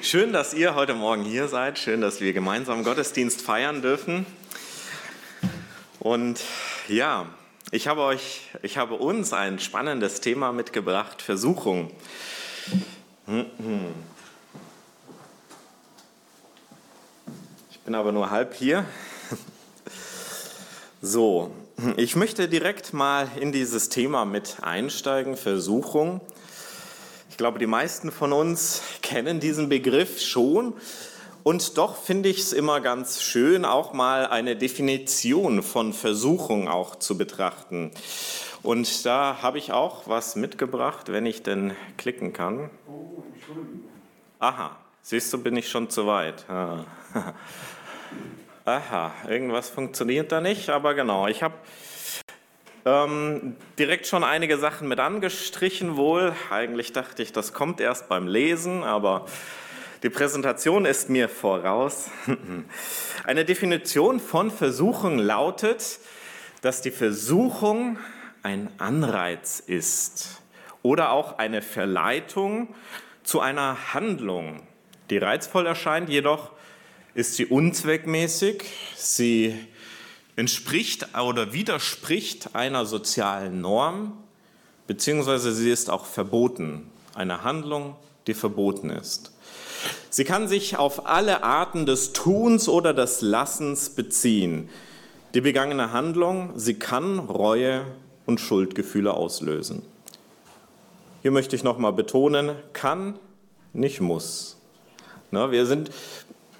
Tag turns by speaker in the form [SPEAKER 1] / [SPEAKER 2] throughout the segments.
[SPEAKER 1] Schön, dass ihr heute Morgen hier seid. Schön, dass wir gemeinsam Gottesdienst feiern dürfen. Und ja, ich habe euch, ich habe uns ein spannendes Thema mitgebracht: Versuchung. Ich bin aber nur halb hier. So, ich möchte direkt mal in dieses Thema mit einsteigen, Versuchung. Ich glaube, die meisten von uns kennen diesen Begriff schon. Und doch finde ich es immer ganz schön, auch mal eine Definition von Versuchung auch zu betrachten. Und da habe ich auch was mitgebracht, wenn ich denn klicken kann. Oh, Entschuldigung. Aha, siehst du, bin ich schon zu weit. Ah. Aha, irgendwas funktioniert da nicht, aber genau, ich habe ähm, direkt schon einige Sachen mit angestrichen wohl. Eigentlich dachte ich, das kommt erst beim Lesen, aber die Präsentation ist mir voraus. Eine Definition von Versuchung lautet, dass die Versuchung ein Anreiz ist oder auch eine Verleitung zu einer Handlung, die reizvoll erscheint, jedoch ist sie unzweckmäßig, sie entspricht oder widerspricht einer sozialen Norm, beziehungsweise sie ist auch verboten, eine Handlung, die verboten ist. Sie kann sich auf alle Arten des Tuns oder des Lassens beziehen. Die begangene Handlung, sie kann Reue und Schuldgefühle auslösen. Hier möchte ich nochmal betonen, kann, nicht muss. Na, wir sind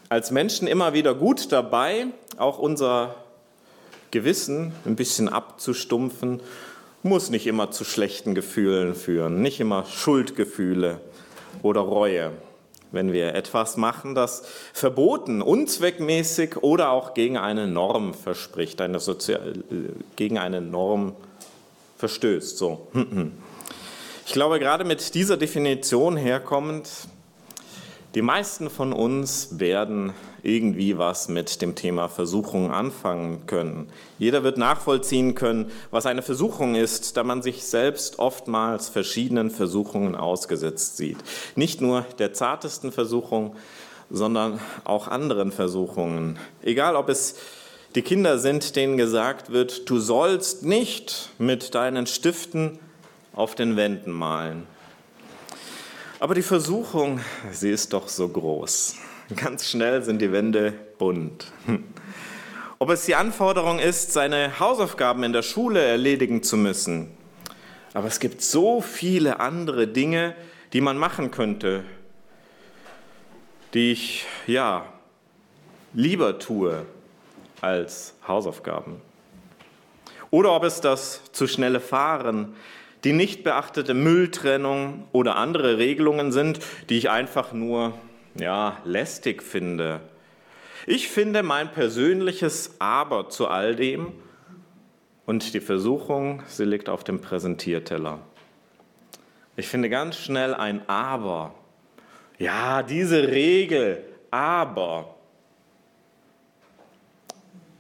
[SPEAKER 1] als Menschen immer wieder gut dabei, auch unser Gewissen ein bisschen abzustumpfen, muss nicht immer zu schlechten Gefühlen führen, nicht immer Schuldgefühle oder Reue, wenn wir etwas machen, das verboten, unzweckmäßig oder auch gegen eine Norm verspricht, eine Sozial gegen eine Norm verstößt. So. Ich glaube, gerade mit dieser Definition herkommend die meisten von uns werden irgendwie was mit dem Thema Versuchung anfangen können. Jeder wird nachvollziehen können, was eine Versuchung ist, da man sich selbst oftmals verschiedenen Versuchungen ausgesetzt sieht. Nicht nur der zartesten Versuchung, sondern auch anderen Versuchungen. Egal, ob es die Kinder sind, denen gesagt wird, du sollst nicht mit deinen Stiften auf den Wänden malen aber die Versuchung, sie ist doch so groß. Ganz schnell sind die Wände bunt. Ob es die Anforderung ist, seine Hausaufgaben in der Schule erledigen zu müssen. Aber es gibt so viele andere Dinge, die man machen könnte, die ich ja lieber tue als Hausaufgaben. Oder ob es das zu schnelle Fahren die nicht beachtete Mülltrennung oder andere Regelungen sind, die ich einfach nur ja, lästig finde. Ich finde mein persönliches Aber zu all dem und die Versuchung, sie liegt auf dem Präsentierteller. Ich finde ganz schnell ein Aber. Ja, diese Regel, aber.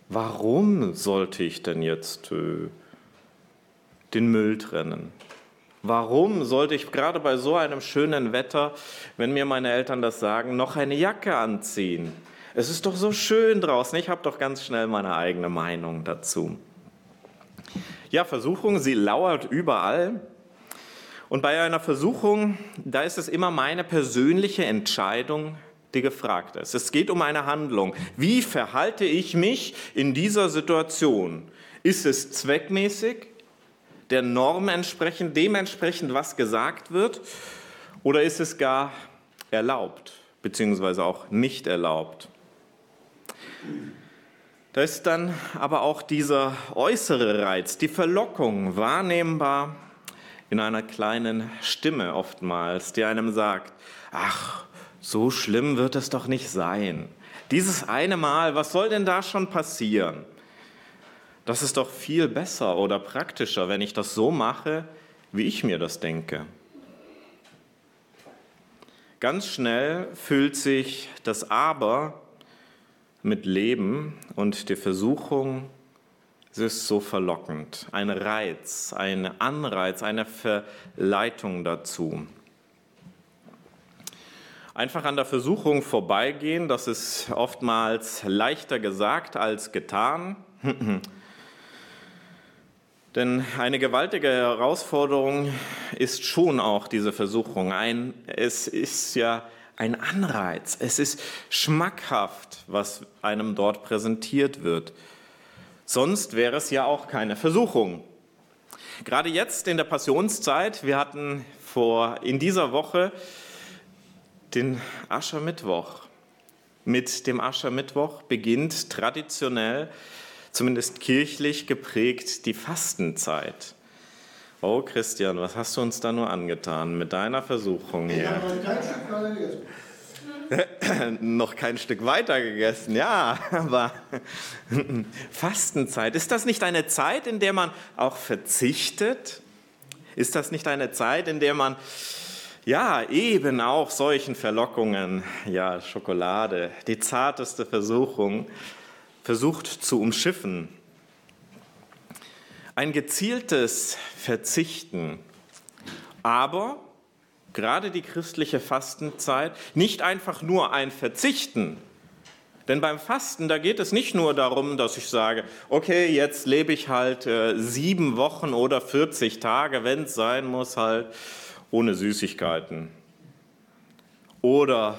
[SPEAKER 1] Warum sollte ich denn jetzt äh, den Müll trennen. Warum sollte ich gerade bei so einem schönen Wetter, wenn mir meine Eltern das sagen, noch eine Jacke anziehen? Es ist doch so schön draußen. Ich habe doch ganz schnell meine eigene Meinung dazu. Ja, Versuchung, sie lauert überall. Und bei einer Versuchung, da ist es immer meine persönliche Entscheidung, die gefragt ist. Es geht um eine Handlung. Wie verhalte ich mich in dieser Situation? Ist es zweckmäßig? Der Norm entsprechend, dementsprechend, was gesagt wird? Oder ist es gar erlaubt, beziehungsweise auch nicht erlaubt? Da ist dann aber auch dieser äußere Reiz, die Verlockung wahrnehmbar in einer kleinen Stimme oftmals, die einem sagt, ach, so schlimm wird es doch nicht sein. Dieses eine Mal, was soll denn da schon passieren? Das ist doch viel besser oder praktischer, wenn ich das so mache, wie ich mir das denke. Ganz schnell füllt sich das Aber mit Leben und die Versuchung es ist so verlockend. Ein Reiz, ein Anreiz, eine Verleitung dazu. einfach an der Versuchung vorbeigehen. Das ist oftmals leichter gesagt als getan. Denn eine gewaltige Herausforderung ist schon auch diese Versuchung. Ein, es ist ja ein Anreiz, es ist schmackhaft, was einem dort präsentiert wird. Sonst wäre es ja auch keine Versuchung. Gerade jetzt in der Passionszeit, wir hatten vor in dieser Woche den Aschermittwoch. Mit dem Aschermittwoch beginnt traditionell, zumindest kirchlich geprägt, die Fastenzeit. Oh Christian, was hast du uns da nur angetan mit deiner Versuchung hier? noch kein Stück weiter gegessen, ja, aber Fastenzeit, ist das nicht eine Zeit, in der man auch verzichtet? Ist das nicht eine Zeit, in der man ja, eben auch solchen Verlockungen, ja, Schokolade, die zarteste Versuchung, versucht zu umschiffen. Ein gezieltes Verzichten, aber gerade die christliche Fastenzeit nicht einfach nur ein Verzichten. Denn beim Fasten, da geht es nicht nur darum, dass ich sage, okay, jetzt lebe ich halt äh, sieben Wochen oder 40 Tage, wenn es sein muss, halt ohne Süßigkeiten oder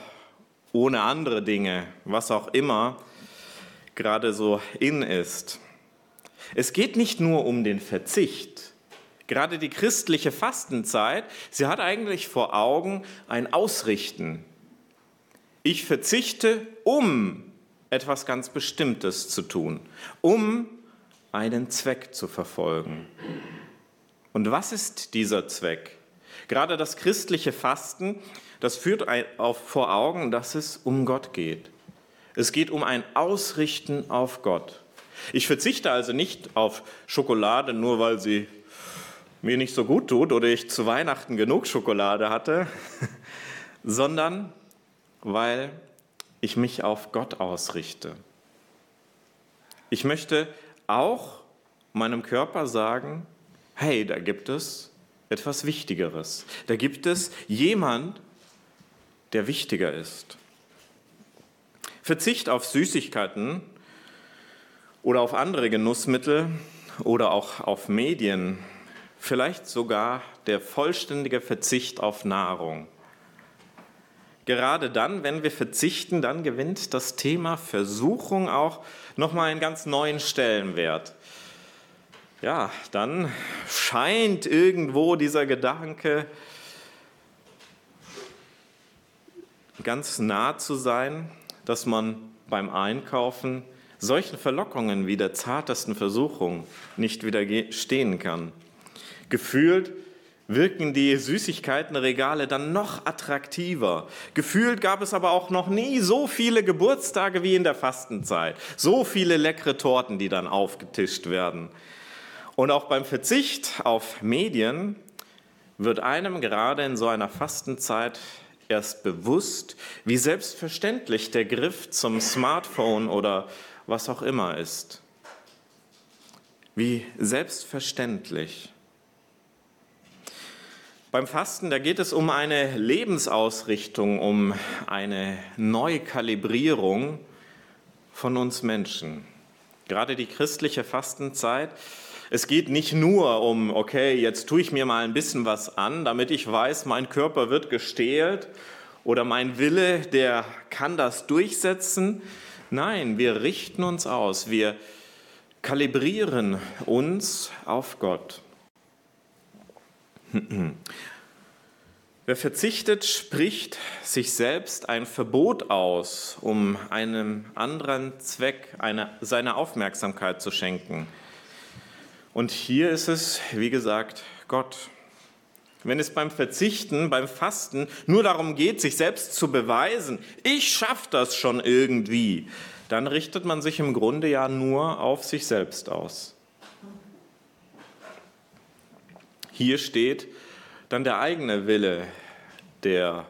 [SPEAKER 1] ohne andere Dinge, was auch immer gerade so in ist. Es geht nicht nur um den Verzicht. Gerade die christliche Fastenzeit, sie hat eigentlich vor Augen ein Ausrichten. Ich verzichte, um etwas ganz Bestimmtes zu tun, um einen Zweck zu verfolgen. Und was ist dieser Zweck? Gerade das christliche Fasten, das führt vor Augen, dass es um Gott geht. Es geht um ein Ausrichten auf Gott. Ich verzichte also nicht auf Schokolade, nur weil sie mir nicht so gut tut oder ich zu Weihnachten genug Schokolade hatte, sondern weil ich mich auf Gott ausrichte. Ich möchte auch meinem Körper sagen, hey, da gibt es etwas Wichtigeres. Da gibt es jemand, der wichtiger ist. Verzicht auf Süßigkeiten oder auf andere Genussmittel oder auch auf Medien, vielleicht sogar der vollständige Verzicht auf Nahrung. Gerade dann, wenn wir verzichten, dann gewinnt das Thema Versuchung auch nochmal einen ganz neuen Stellenwert ja, dann scheint irgendwo dieser Gedanke ganz nah zu sein, dass man beim Einkaufen solchen Verlockungen wie der zartesten Versuchung nicht widerstehen kann. Gefühlt wirken die Süßigkeitenregale dann noch attraktiver. Gefühlt gab es aber auch noch nie so viele Geburtstage wie in der Fastenzeit. So viele leckere Torten, die dann aufgetischt werden. Und auch beim Verzicht auf Medien wird einem gerade in so einer Fastenzeit erst bewusst, wie selbstverständlich der Griff zum Smartphone oder was auch immer ist. Wie selbstverständlich. Beim Fasten, da geht es um eine Lebensausrichtung, um eine Neukalibrierung von uns Menschen. Gerade die christliche Fastenzeit es geht nicht nur um, okay, jetzt tue ich mir mal ein bisschen was an, damit ich weiß, mein Körper wird gestählt oder mein Wille, der kann das durchsetzen. Nein, wir richten uns aus, wir kalibrieren uns auf Gott. Wer verzichtet, spricht sich selbst ein Verbot aus, um einem anderen Zweck eine, seine Aufmerksamkeit zu schenken. Und hier ist es, wie gesagt, Gott. Wenn es beim Verzichten, beim Fasten nur darum geht, sich selbst zu beweisen, ich schaffe das schon irgendwie, dann richtet man sich im Grunde ja nur auf sich selbst aus. Hier steht dann der eigene Wille, der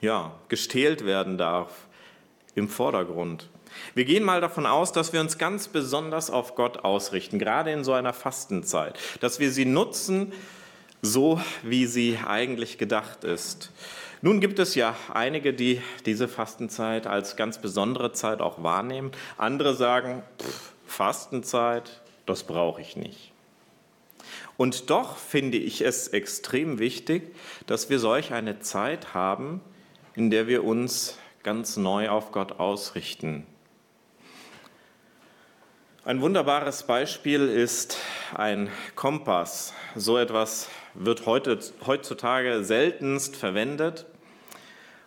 [SPEAKER 1] ja, gestählt werden darf, im Vordergrund. Wir gehen mal davon aus, dass wir uns ganz besonders auf Gott ausrichten, gerade in so einer Fastenzeit, dass wir sie nutzen, so, wie sie eigentlich gedacht ist. Nun gibt es ja einige, die diese Fastenzeit als ganz besondere Zeit auch wahrnehmen. Andere sagen, pff, Fastenzeit, das brauche ich nicht. Und doch finde ich es extrem wichtig, dass wir solch eine Zeit haben, in der wir uns ganz neu auf Gott ausrichten. Ein wunderbares Beispiel ist ein Kompass. So etwas wird heute, heutzutage seltenst verwendet.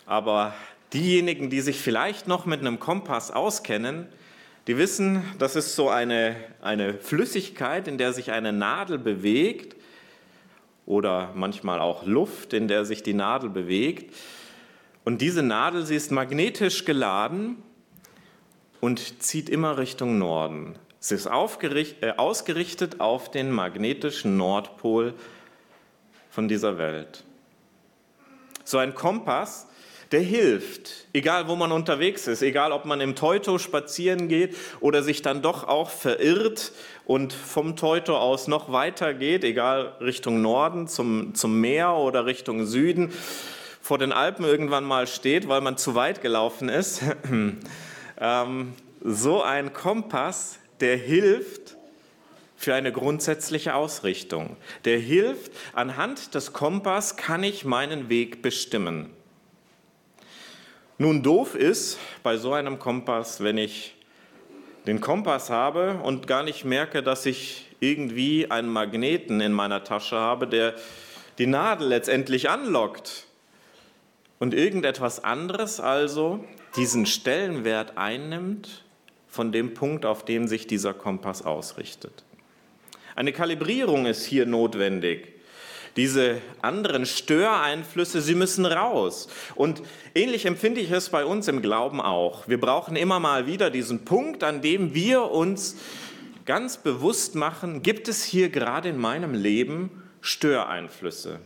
[SPEAKER 1] Aber diejenigen, die sich vielleicht noch mit einem Kompass auskennen, die wissen, das ist so eine, eine Flüssigkeit, in der sich eine Nadel bewegt oder manchmal auch Luft, in der sich die Nadel bewegt. Und diese Nadel, sie ist magnetisch geladen und zieht immer Richtung Norden. Sie ist äh, ausgerichtet auf den magnetischen Nordpol von dieser Welt. So ein Kompass, der hilft, egal wo man unterwegs ist, egal ob man im Teuto spazieren geht oder sich dann doch auch verirrt und vom Teuto aus noch weiter geht, egal Richtung Norden zum, zum Meer oder Richtung Süden, vor den Alpen irgendwann mal steht, weil man zu weit gelaufen ist. ähm, so ein Kompass der hilft für eine grundsätzliche Ausrichtung. Der hilft, anhand des Kompass kann ich meinen Weg bestimmen. Nun doof ist bei so einem Kompass, wenn ich den Kompass habe und gar nicht merke, dass ich irgendwie einen Magneten in meiner Tasche habe, der die Nadel letztendlich anlockt und irgendetwas anderes also diesen Stellenwert einnimmt von dem Punkt, auf dem sich dieser Kompass ausrichtet. Eine Kalibrierung ist hier notwendig. Diese anderen Störeinflüsse, sie müssen raus. Und ähnlich empfinde ich es bei uns im Glauben auch. Wir brauchen immer mal wieder diesen Punkt, an dem wir uns ganz bewusst machen, gibt es hier gerade in meinem Leben Störeinflüsse?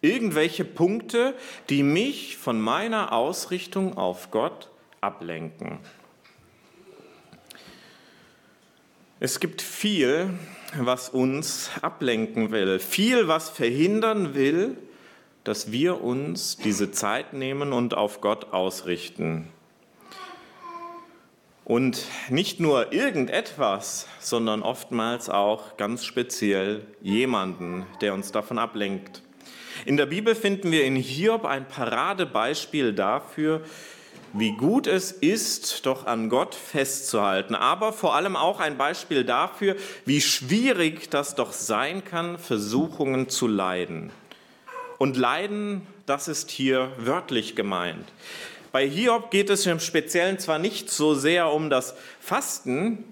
[SPEAKER 1] Irgendwelche Punkte, die mich von meiner Ausrichtung auf Gott ablenken. Es gibt viel, was uns ablenken will, viel, was verhindern will, dass wir uns diese Zeit nehmen und auf Gott ausrichten. Und nicht nur irgendetwas, sondern oftmals auch ganz speziell jemanden, der uns davon ablenkt. In der Bibel finden wir in Hiob ein Paradebeispiel dafür, wie gut es ist, doch an Gott festzuhalten, aber vor allem auch ein Beispiel dafür, wie schwierig das doch sein kann, Versuchungen zu leiden. Und leiden, das ist hier wörtlich gemeint. Bei Hiob geht es im Speziellen zwar nicht so sehr um das Fasten,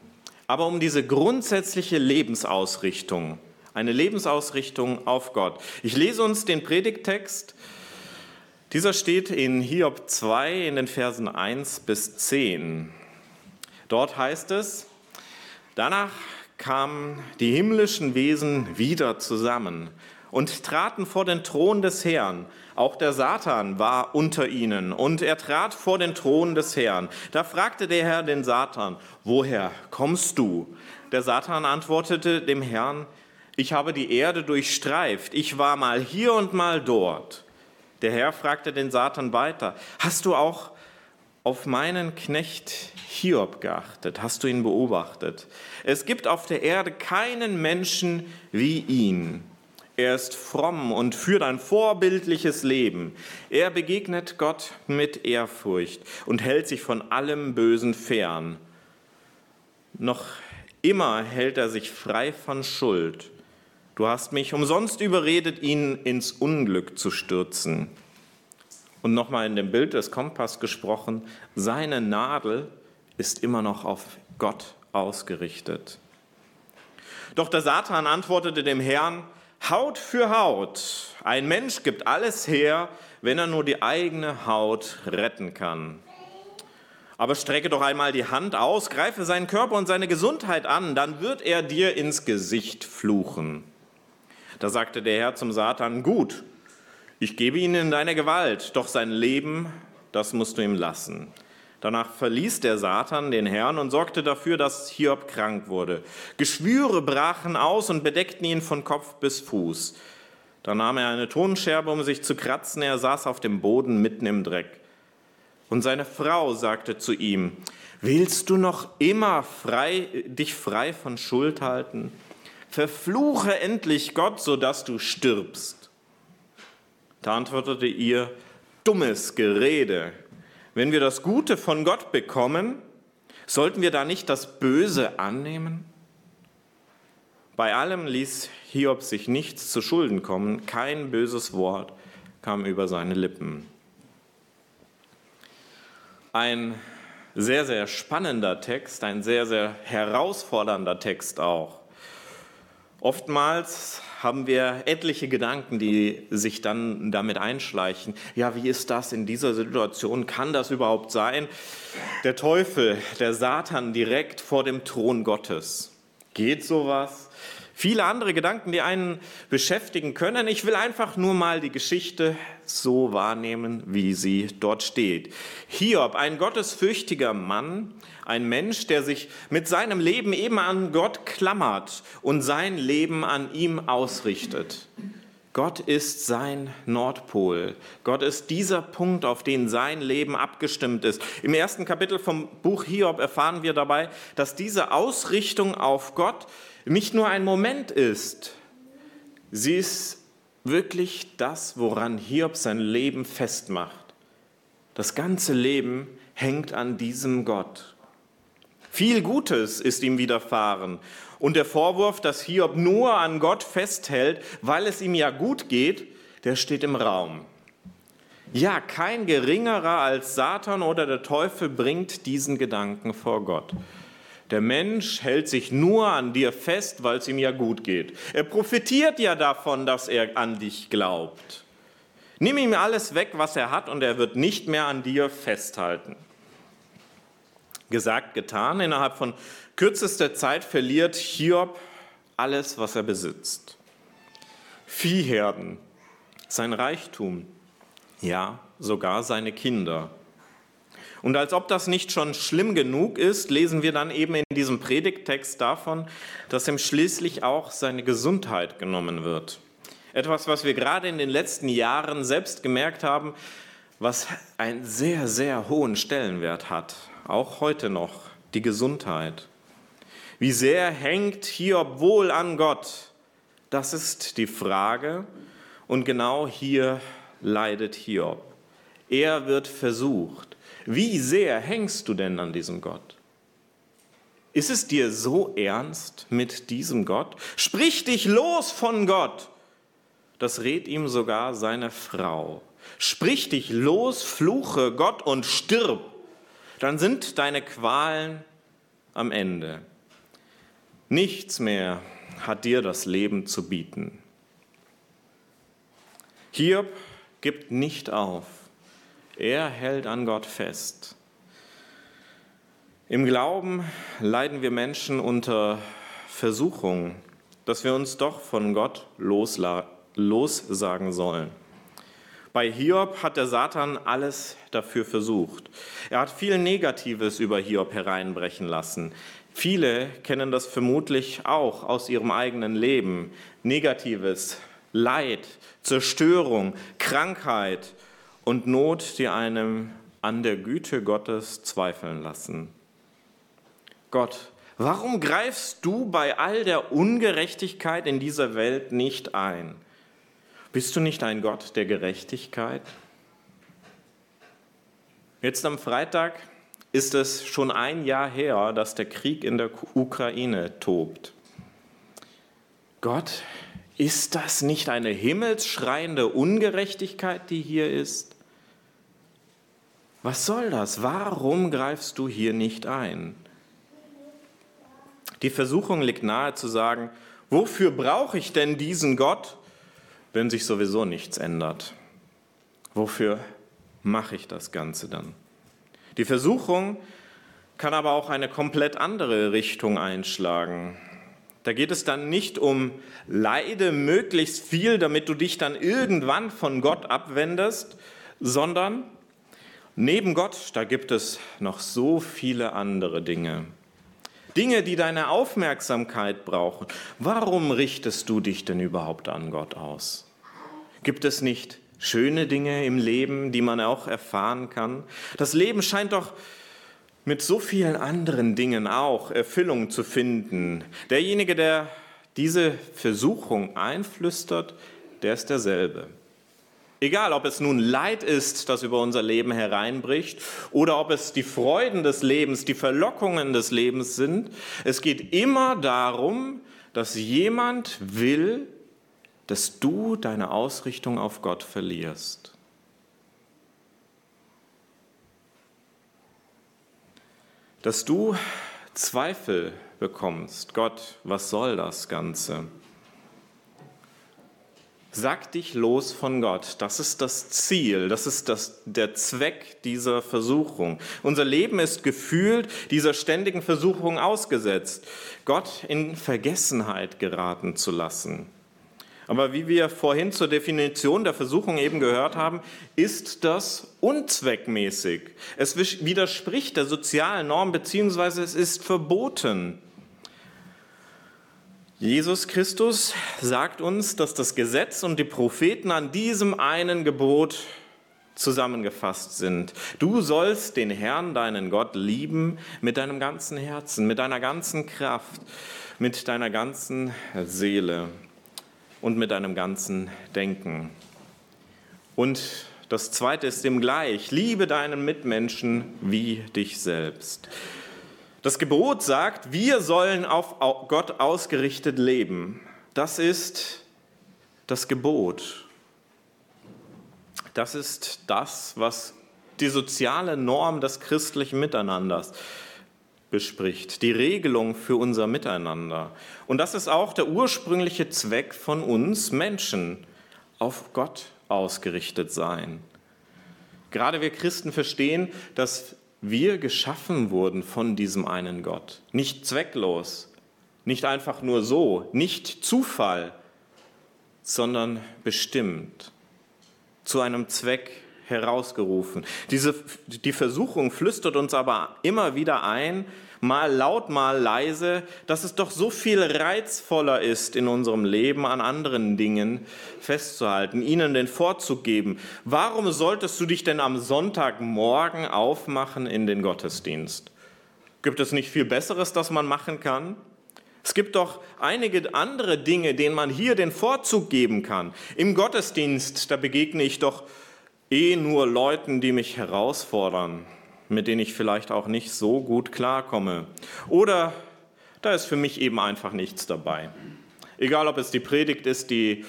[SPEAKER 1] aber um diese grundsätzliche Lebensausrichtung, eine Lebensausrichtung auf Gott. Ich lese uns den Predigttext dieser steht in Hiob 2 in den Versen 1 bis 10. Dort heißt es, danach kamen die himmlischen Wesen wieder zusammen und traten vor den Thron des Herrn. Auch der Satan war unter ihnen und er trat vor den Thron des Herrn. Da fragte der Herr den Satan, woher kommst du? Der Satan antwortete dem Herrn, ich habe die Erde durchstreift, ich war mal hier und mal dort. Der Herr fragte den Satan weiter, hast du auch auf meinen Knecht Hiob geachtet? Hast du ihn beobachtet? Es gibt auf der Erde keinen Menschen wie ihn. Er ist fromm und führt ein vorbildliches Leben. Er begegnet Gott mit Ehrfurcht und hält sich von allem Bösen fern. Noch immer hält er sich frei von Schuld Du hast mich umsonst überredet, ihn ins Unglück zu stürzen. Und nochmal in dem Bild des Kompass gesprochen, seine Nadel ist immer noch auf Gott ausgerichtet. Doch der Satan antwortete dem Herrn, Haut für Haut. Ein Mensch gibt alles her, wenn er nur die eigene Haut retten kann. Aber strecke doch einmal die Hand aus, greife seinen Körper und seine Gesundheit an, dann wird er dir ins Gesicht fluchen. Da sagte der Herr zum Satan, gut, ich gebe ihn in deine Gewalt, doch sein Leben, das musst du ihm lassen. Danach verließ der Satan den Herrn und sorgte dafür, dass Hiob krank wurde. Geschwüre brachen aus und bedeckten ihn von Kopf bis Fuß. Da nahm er eine Tonscherbe, um sich zu kratzen. Er saß auf dem Boden mitten im Dreck. Und seine Frau sagte zu ihm, willst du noch immer frei, dich frei von Schuld halten? Verfluche endlich Gott, sodass du stirbst. Da antwortete ihr, dummes Gerede. Wenn wir das Gute von Gott bekommen, sollten wir da nicht das Böse annehmen? Bei allem ließ Hiob sich nichts zu Schulden kommen, kein böses Wort kam über seine Lippen. Ein sehr, sehr spannender Text, ein sehr, sehr herausfordernder Text auch. Oftmals haben wir etliche Gedanken, die sich dann damit einschleichen. Ja, wie ist das in dieser Situation? Kann das überhaupt sein? Der Teufel, der Satan direkt vor dem Thron Gottes. Geht sowas? Viele andere Gedanken, die einen beschäftigen können. Ich will einfach nur mal die Geschichte so wahrnehmen, wie sie dort steht. Hiob, ein gottesfürchtiger Mann, ein Mensch, der sich mit seinem Leben eben an Gott klammert und sein Leben an ihm ausrichtet. Gott ist sein Nordpol. Gott ist dieser Punkt, auf den sein Leben abgestimmt ist. Im ersten Kapitel vom Buch Hiob erfahren wir dabei, dass diese Ausrichtung auf Gott nicht nur ein Moment ist, sie ist wirklich das, woran Hiob sein Leben festmacht. Das ganze Leben hängt an diesem Gott. Viel Gutes ist ihm widerfahren. Und der Vorwurf, dass Hiob nur an Gott festhält, weil es ihm ja gut geht, der steht im Raum. Ja, kein geringerer als Satan oder der Teufel bringt diesen Gedanken vor Gott. Der Mensch hält sich nur an dir fest, weil es ihm ja gut geht. Er profitiert ja davon, dass er an dich glaubt. Nimm ihm alles weg, was er hat, und er wird nicht mehr an dir festhalten. Gesagt, getan, innerhalb von kürzester Zeit verliert Hiob alles, was er besitzt. Viehherden, sein Reichtum, ja, sogar seine Kinder. Und als ob das nicht schon schlimm genug ist, lesen wir dann eben in diesem Predigttext davon, dass ihm schließlich auch seine Gesundheit genommen wird. Etwas, was wir gerade in den letzten Jahren selbst gemerkt haben, was einen sehr, sehr hohen Stellenwert hat, auch heute noch, die Gesundheit. Wie sehr hängt Hiob wohl an Gott? Das ist die Frage und genau hier leidet Hiob. Er wird versucht. Wie sehr hängst du denn an diesem Gott? Ist es dir so ernst mit diesem Gott? Sprich dich los von Gott. Das rät ihm sogar seine Frau. Sprich dich los, fluche Gott und stirb. Dann sind deine Qualen am Ende. Nichts mehr hat dir das Leben zu bieten. Hiob gibt nicht auf. Er hält an Gott fest. Im Glauben leiden wir Menschen unter Versuchung, dass wir uns doch von Gott lossagen sollen. Bei Hiob hat der Satan alles dafür versucht. Er hat viel Negatives über Hiob hereinbrechen lassen. Viele kennen das vermutlich auch aus ihrem eigenen Leben. Negatives, Leid, Zerstörung, Krankheit, und Not, die einem an der Güte Gottes zweifeln lassen. Gott, warum greifst du bei all der Ungerechtigkeit in dieser Welt nicht ein? Bist du nicht ein Gott der Gerechtigkeit? Jetzt am Freitag ist es schon ein Jahr her, dass der Krieg in der Ukraine tobt. Gott, ist das nicht eine himmelsschreiende Ungerechtigkeit, die hier ist? Was soll das? Warum greifst du hier nicht ein? Die Versuchung liegt nahe zu sagen, wofür brauche ich denn diesen Gott, wenn sich sowieso nichts ändert? Wofür mache ich das Ganze dann? Die Versuchung kann aber auch eine komplett andere Richtung einschlagen. Da geht es dann nicht um Leide möglichst viel, damit du dich dann irgendwann von Gott abwendest, sondern Neben Gott, da gibt es noch so viele andere Dinge. Dinge, die deine Aufmerksamkeit brauchen. Warum richtest du dich denn überhaupt an Gott aus? Gibt es nicht schöne Dinge im Leben, die man auch erfahren kann? Das Leben scheint doch mit so vielen anderen Dingen auch Erfüllung zu finden. Derjenige, der diese Versuchung einflüstert, der ist derselbe. Egal, ob es nun Leid ist, das über unser Leben hereinbricht, oder ob es die Freuden des Lebens, die Verlockungen des Lebens sind, es geht immer darum, dass jemand will, dass du deine Ausrichtung auf Gott verlierst. Dass du Zweifel bekommst. Gott, was soll das Ganze? Sag dich los von Gott. Das ist das Ziel, das ist das, der Zweck dieser Versuchung. Unser Leben ist gefühlt dieser ständigen Versuchung ausgesetzt, Gott in Vergessenheit geraten zu lassen. Aber wie wir vorhin zur Definition der Versuchung eben gehört haben, ist das unzweckmäßig. Es widerspricht der sozialen Norm beziehungsweise es ist verboten. Jesus Christus sagt uns, dass das Gesetz und die Propheten an diesem einen Gebot zusammengefasst sind. Du sollst den Herrn, deinen Gott, lieben mit deinem ganzen Herzen, mit deiner ganzen Kraft, mit deiner ganzen Seele und mit deinem ganzen Denken. Und das zweite ist dem gleich, liebe deinen Mitmenschen wie dich selbst. Das Gebot sagt, wir sollen auf Gott ausgerichtet leben. Das ist das Gebot. Das ist das, was die soziale Norm des christlichen Miteinanders bespricht, die Regelung für unser Miteinander. Und das ist auch der ursprüngliche Zweck von uns Menschen, auf Gott ausgerichtet sein. Gerade wir Christen verstehen, dass wir geschaffen wurden von diesem einen Gott. Nicht zwecklos, nicht einfach nur so, nicht Zufall, sondern bestimmt, zu einem Zweck herausgerufen. Diese, die Versuchung flüstert uns aber immer wieder ein, mal laut, mal leise, dass es doch so viel reizvoller ist in unserem Leben an anderen Dingen festzuhalten, ihnen den Vorzug geben. Warum solltest du dich denn am Sonntagmorgen aufmachen in den Gottesdienst? Gibt es nicht viel Besseres, das man machen kann? Es gibt doch einige andere Dinge, denen man hier den Vorzug geben kann. Im Gottesdienst, da begegne ich doch eh nur Leuten, die mich herausfordern mit denen ich vielleicht auch nicht so gut klarkomme. Oder da ist für mich eben einfach nichts dabei. Egal, ob es die Predigt ist, die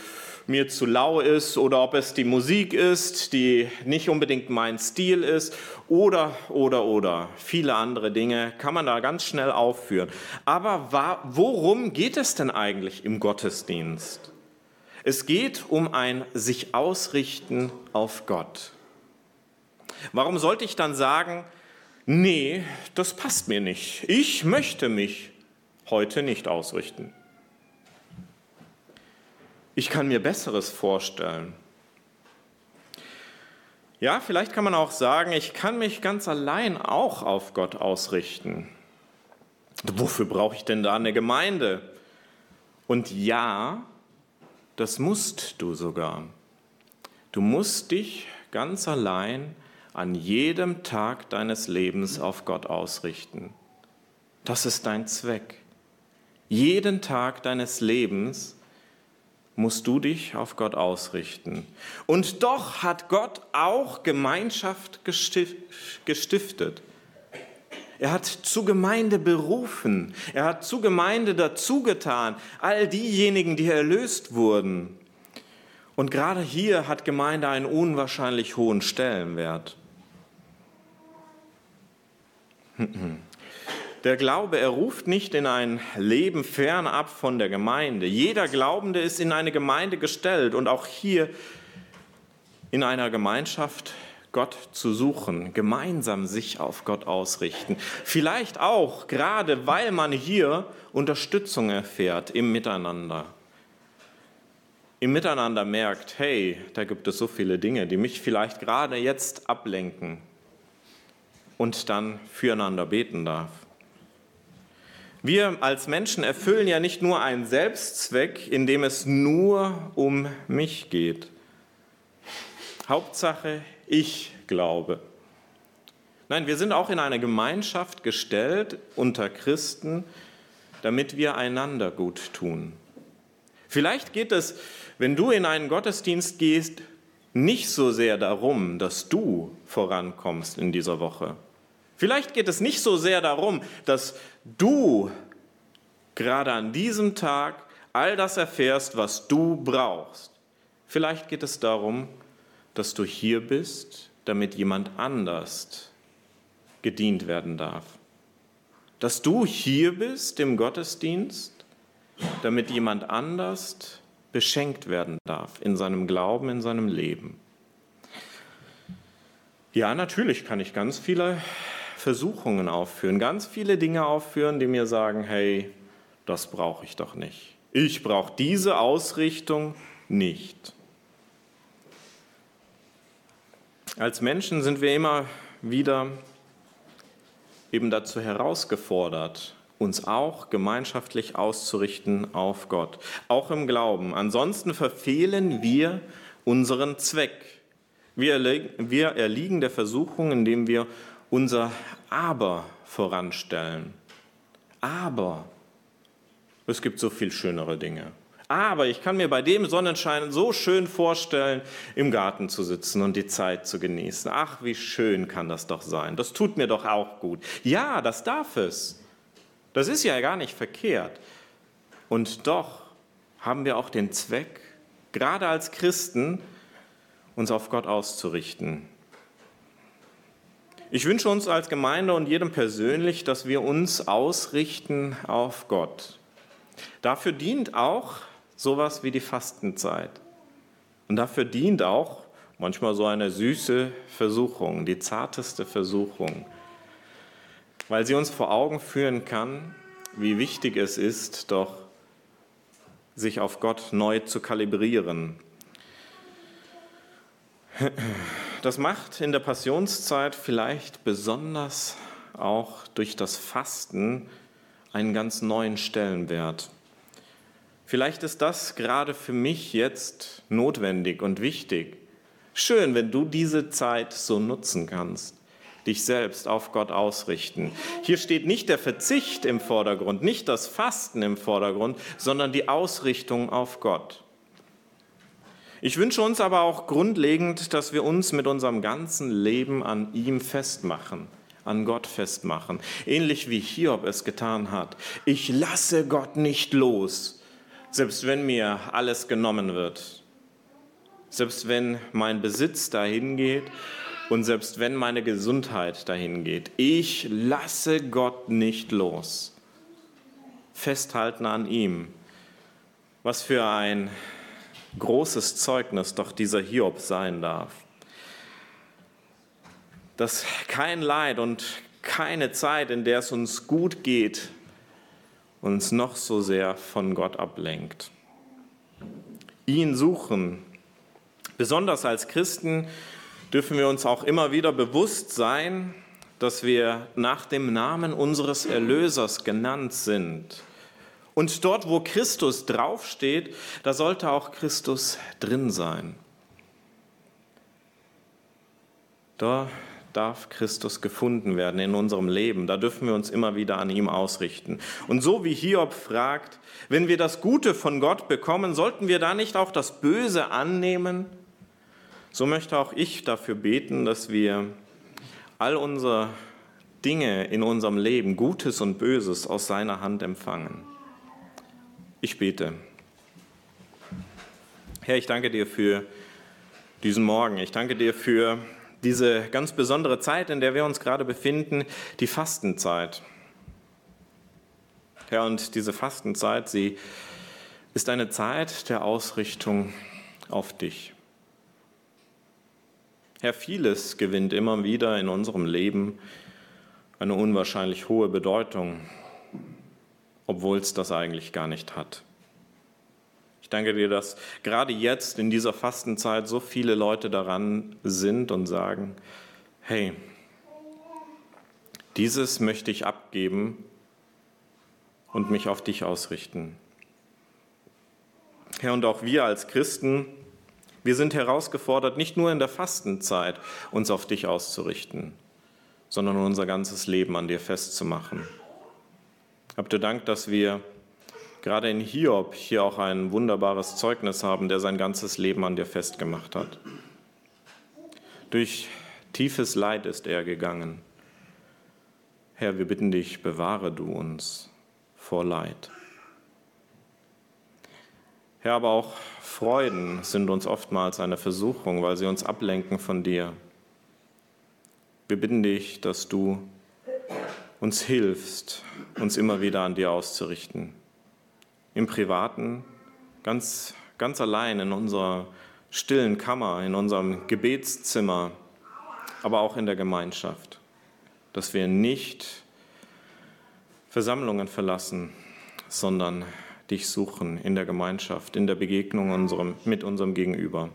[SPEAKER 1] mir zu lau ist, oder ob es die Musik ist, die nicht unbedingt mein Stil ist, oder, oder, oder. Viele andere Dinge kann man da ganz schnell aufführen. Aber worum geht es denn eigentlich im Gottesdienst? Es geht um ein sich ausrichten auf Gott. Warum sollte ich dann sagen, nee, das passt mir nicht. Ich möchte mich heute nicht ausrichten. Ich kann mir Besseres vorstellen. Ja, vielleicht kann man auch sagen, ich kann mich ganz allein auch auf Gott ausrichten. Wofür brauche ich denn da eine Gemeinde? Und ja, das musst du sogar. Du musst dich ganz allein an jedem Tag deines Lebens auf Gott ausrichten. Das ist dein Zweck. Jeden Tag deines Lebens musst du dich auf Gott ausrichten. Und doch hat Gott auch Gemeinschaft gestiftet. Er hat zu Gemeinde berufen. Er hat zu Gemeinde dazugetan. All diejenigen, die erlöst wurden. Und gerade hier hat Gemeinde einen unwahrscheinlich hohen Stellenwert. Der Glaube, er ruft nicht in ein Leben fernab von der Gemeinde. Jeder Glaubende ist in eine Gemeinde gestellt und auch hier in einer Gemeinschaft Gott zu suchen, gemeinsam sich auf Gott ausrichten. Vielleicht auch gerade, weil man hier Unterstützung erfährt im Miteinander. Im Miteinander merkt, hey, da gibt es so viele Dinge, die mich vielleicht gerade jetzt ablenken und dann füreinander beten darf. Wir als Menschen erfüllen ja nicht nur einen Selbstzweck, in dem es nur um mich geht, Hauptsache, ich glaube. Nein, wir sind auch in eine Gemeinschaft gestellt unter Christen, damit wir einander gut tun. Vielleicht geht es, wenn du in einen Gottesdienst gehst, nicht so sehr darum, dass du vorankommst in dieser Woche. Vielleicht geht es nicht so sehr darum, dass du gerade an diesem Tag all das erfährst, was du brauchst. Vielleicht geht es darum, dass du hier bist, damit jemand anders gedient werden darf. Dass du hier bist im Gottesdienst, damit jemand anders beschenkt werden darf in seinem Glauben, in seinem Leben. Ja, natürlich kann ich ganz viele Versuchungen aufführen, ganz viele Dinge aufführen, die mir sagen, hey, das brauche ich doch nicht. Ich brauche diese Ausrichtung nicht. Als Menschen sind wir immer wieder eben dazu herausgefordert, uns auch gemeinschaftlich auszurichten auf Gott, auch im Glauben. Ansonsten verfehlen wir unseren Zweck. Wir, erliegen der Versuchung, indem wir unser Aber voranstellen. Aber es gibt so viel schönere Dinge. Aber ich kann mir bei dem Sonnenschein so schön vorstellen, im Garten zu sitzen und die Zeit zu genießen. Ach, wie schön kann das doch sein. Das tut mir doch auch gut. Ja, das darf es. Das ist ja gar nicht verkehrt. Und doch haben wir auch den Zweck, gerade als Christen, uns auf Gott auszurichten. Ich wünsche uns als Gemeinde und jedem persönlich, dass wir uns ausrichten auf Gott. Dafür dient auch sowas wie die Fastenzeit. Und dafür dient auch manchmal so eine süße Versuchung, die zarteste Versuchung, weil sie uns vor Augen führen kann, wie wichtig es ist, doch sich auf Gott neu zu kalibrieren. Das macht in der Passionszeit vielleicht besonders auch durch das Fasten einen ganz neuen Stellenwert. Vielleicht ist das gerade für mich jetzt notwendig und wichtig. Schön, wenn du diese Zeit so nutzen kannst, dich selbst auf Gott ausrichten. Hier steht nicht der Verzicht im Vordergrund, nicht das Fasten im Vordergrund, sondern die Ausrichtung auf Gott. Ich wünsche uns aber auch grundlegend, dass wir uns mit unserem ganzen Leben an ihm festmachen, an Gott festmachen, ähnlich wie Hiob es getan hat. Ich lasse Gott nicht los selbst wenn mir alles genommen wird, selbst wenn mein Besitz dahin geht und selbst wenn meine Gesundheit dahin geht, ich lasse Gott nicht los. Festhalten an ihm. Was für ein großes Zeugnis doch dieser Hiob sein darf. Dass kein Leid und keine Zeit, in der es uns gut geht, uns noch so sehr von Gott ablenkt. Ihn suchen. Besonders als Christen dürfen wir uns auch immer wieder bewusst sein, dass wir nach dem Namen unseres Erlösers genannt sind. Und dort, wo Christus draufsteht, da sollte auch Christus drin sein. Da darf Christus gefunden werden in unserem Leben. Da dürfen wir uns immer wieder an ihm ausrichten. Und so wie Hiob fragt, wenn wir das Gute von Gott bekommen, sollten wir da nicht auch das Böse annehmen? So möchte auch ich dafür beten, dass wir all unsere Dinge in unserem Leben, Gutes und Böses, aus seiner Hand empfangen. Ich bete. Herr, ich danke dir für diesen Morgen. Ich danke dir für diese ganz besondere Zeit, in der wir uns gerade befinden, die Fastenzeit. Ja, und diese Fastenzeit, sie ist eine Zeit der Ausrichtung auf dich. Herr, vieles gewinnt immer wieder in unserem Leben eine unwahrscheinlich hohe Bedeutung, obwohl es das eigentlich gar nicht hat. Ich danke dir, dass gerade jetzt in dieser Fastenzeit so viele Leute daran sind und sagen, hey, dieses möchte ich abgeben und mich auf dich ausrichten. Herr, und auch wir als Christen Wir sind herausgefordert, nicht nur in der Fastenzeit uns auf dich auszurichten, sondern unser ganzes Leben an dir festzumachen. Habt ihr Dank, dass wir gerade in Hiob hier auch ein wunderbares Zeugnis haben, der sein ganzes Leben an dir festgemacht hat. Durch tiefes Leid ist er gegangen. Herr, wir bitten dich, bewahre du uns vor Leid. Herr, aber auch Freuden sind uns oftmals eine Versuchung, weil sie uns ablenken von dir. Wir bitten dich, dass du uns hilfst, uns immer wieder an dir auszurichten. Im Privaten, ganz, ganz allein in unserer stillen Kammer, in unserem Gebetszimmer, aber auch in der Gemeinschaft. Dass wir nicht Versammlungen verlassen, sondern dich suchen in der Gemeinschaft, in der Begegnung unserem, mit unserem Gegenüber.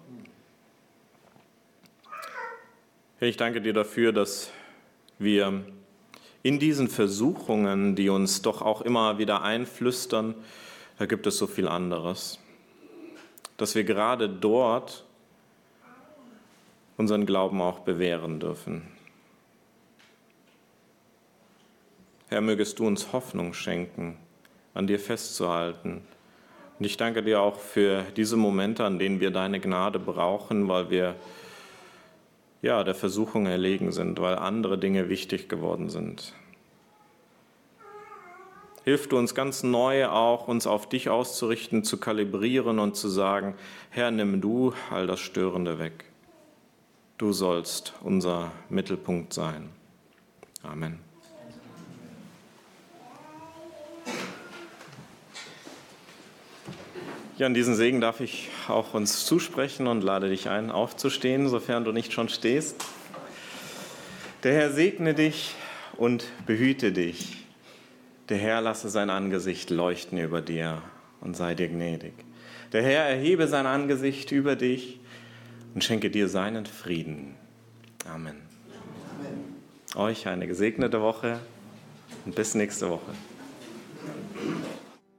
[SPEAKER 1] Herr, ich danke dir dafür, dass wir in diesen Versuchungen, die uns doch auch immer wieder einflüstern, da gibt es so viel anderes, dass wir gerade dort unseren Glauben auch bewähren dürfen. Herr, mögest du uns Hoffnung schenken, an dir festzuhalten. Und ich danke dir auch für diese Momente, an denen wir deine Gnade brauchen, weil wir ja, der Versuchung erlegen sind, weil andere Dinge wichtig geworden sind. Hilf du uns ganz neu auch, uns auf dich auszurichten, zu kalibrieren und zu sagen, Herr, nimm du all das Störende weg. Du sollst unser Mittelpunkt sein. Amen. Ja, an diesen Segen darf ich auch uns zusprechen und lade dich ein, aufzustehen, sofern du nicht schon stehst. Der Herr segne dich und behüte dich. Der Herr lasse sein Angesicht leuchten über dir und sei dir gnädig. Der Herr erhebe sein Angesicht über dich und schenke dir seinen Frieden. Amen. Amen. Euch eine gesegnete Woche und bis nächste Woche.